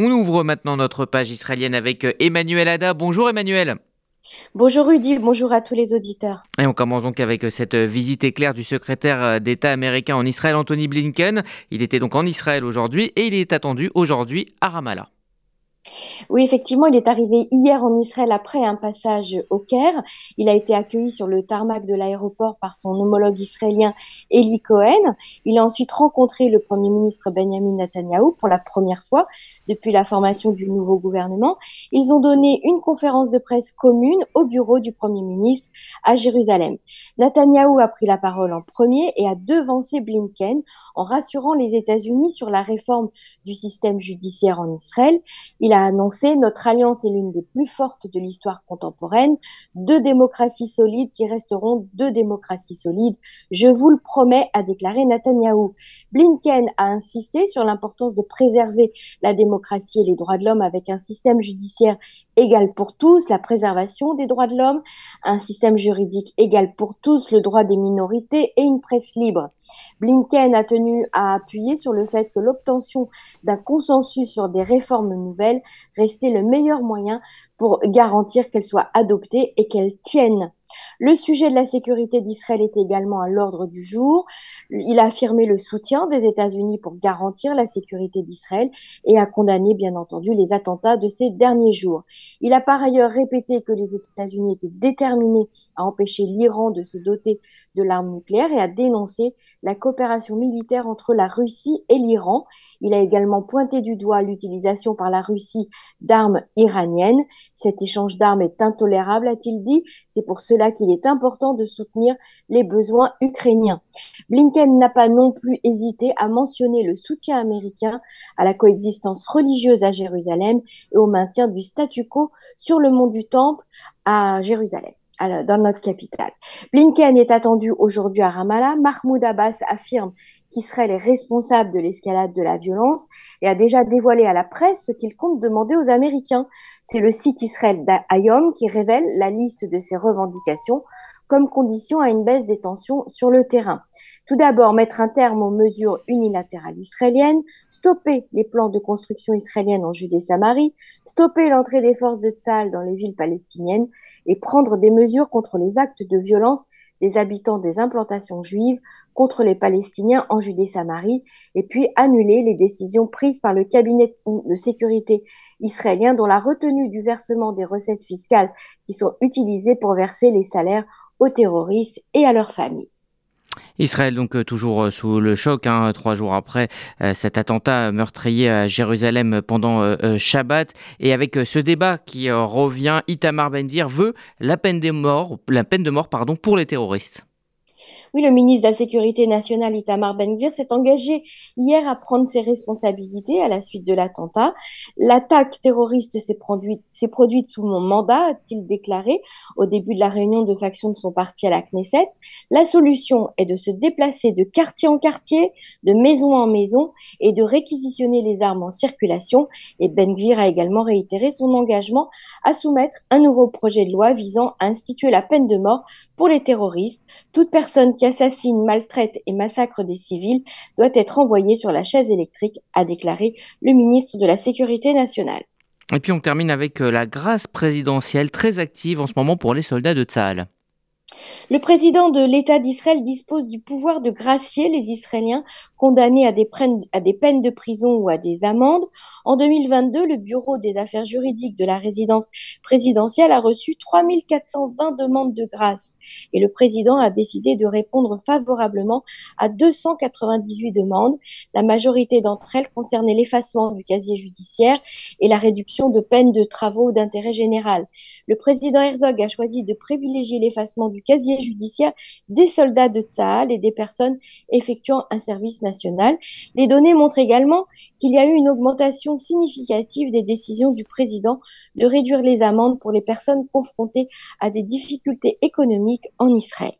On ouvre maintenant notre page israélienne avec euh, Emmanuel Ada. Bonjour Emmanuel. Bonjour Rudy, bonjour à tous les auditeurs. Et on commence donc avec euh, cette euh, visite éclair du secrétaire d'État américain en Israël, Anthony Blinken. Il était donc en Israël aujourd'hui et il est attendu aujourd'hui à Ramallah. Oui, effectivement, il est arrivé hier en Israël après un passage au Caire. Il a été accueilli sur le tarmac de l'aéroport par son homologue israélien Eli Cohen. Il a ensuite rencontré le Premier ministre Benjamin Netanyahu pour la première fois depuis la formation du nouveau gouvernement. Ils ont donné une conférence de presse commune au bureau du Premier ministre à Jérusalem. Netanyahu a pris la parole en premier et a devancé Blinken en rassurant les États-Unis sur la réforme du système judiciaire en Israël. A annoncé notre alliance est l'une des plus fortes de l'histoire contemporaine, deux démocraties solides qui resteront deux démocraties solides. Je vous le promets, a déclaré Netanyahou. Blinken a insisté sur l'importance de préserver la démocratie et les droits de l'homme avec un système judiciaire égal pour tous, la préservation des droits de l'homme, un système juridique égal pour tous, le droit des minorités et une presse libre. Blinken a tenu à appuyer sur le fait que l'obtention d'un consensus sur des réformes nouvelles restait le meilleur moyen pour garantir qu'elles soient adoptées et qu'elles tiennent le sujet de la sécurité d'Israël est également à l'ordre du jour. Il a affirmé le soutien des États-Unis pour garantir la sécurité d'Israël et a condamné, bien entendu, les attentats de ces derniers jours. Il a par ailleurs répété que les États-Unis étaient déterminés à empêcher l'Iran de se doter de l'arme nucléaire et a dénoncé la coopération militaire entre la Russie et l'Iran. Il a également pointé du doigt l'utilisation par la Russie d'armes iraniennes. Cet échange d'armes est intolérable, a-t-il dit. C'est pour cela qu'il est important de soutenir les besoins ukrainiens. Blinken n'a pas non plus hésité à mentionner le soutien américain à la coexistence religieuse à Jérusalem et au maintien du statu quo sur le mont du Temple à Jérusalem dans notre capitale. Blinken est attendu aujourd'hui à Ramallah. Mahmoud Abbas affirme qu'Israël est responsable de l'escalade de la violence et a déjà dévoilé à la presse ce qu'il compte demander aux Américains. C'est le site Israël d'Ayom qui révèle la liste de ses revendications comme condition à une baisse des tensions sur le terrain. Tout d'abord, mettre un terme aux mesures unilatérales israéliennes, stopper les plans de construction israélienne en Judée-Samarie, stopper l'entrée des forces de Tzal dans les villes palestiniennes et prendre des mesures contre les actes de violence des habitants des implantations juives contre les Palestiniens en Judée-Samarie et puis annuler les décisions prises par le cabinet de sécurité israélien dont la retenue du versement des recettes fiscales qui sont utilisées pour verser les salaires aux terroristes et à leurs familles. Israël donc euh, toujours euh, sous le choc, hein, trois jours après euh, cet attentat meurtrier à Jérusalem pendant Shabbat, et avec ce débat qui revient, Itamar Bendir veut la peine de mort, pardon, pour les terroristes. Oui, le ministre de la Sécurité nationale, Itamar Ben-Gvir, s'est engagé hier à prendre ses responsabilités à la suite de l'attentat. L'attaque terroriste s'est produite, sous mon mandat, a-t-il déclaré au début de la réunion de faction de son parti à la Knesset. La solution est de se déplacer de quartier en quartier, de maison en maison et de réquisitionner les armes en circulation. Et Ben-Gvir a également réitéré son engagement à soumettre un nouveau projet de loi visant à instituer la peine de mort pour les terroristes. Qui assassine, maltraite et massacre des civils doit être envoyé sur la chaise électrique, a déclaré le ministre de la Sécurité nationale. Et puis on termine avec euh, la grâce présidentielle très active en ce moment pour les soldats de Tsahal. Le président de l'État d'Israël dispose du pouvoir de gracier les Israéliens condamnés à des, peines de prison ou à des amendes. En 2022, le Bureau des affaires juridiques de la résidence présidentielle a reçu 3420 demandes de grâce et le président a décidé de répondre favorablement à 298 demandes. La majorité d'entre elles concernaient l'effacement du casier judiciaire et la réduction de peines de travaux d'intérêt général. Le président Herzog a choisi de privilégier l'effacement du casier judiciaire des soldats de Tsahal et des personnes effectuant un service national. Les données montrent également qu'il y a eu une augmentation significative des décisions du président de réduire les amendes pour les personnes confrontées à des difficultés économiques en Israël.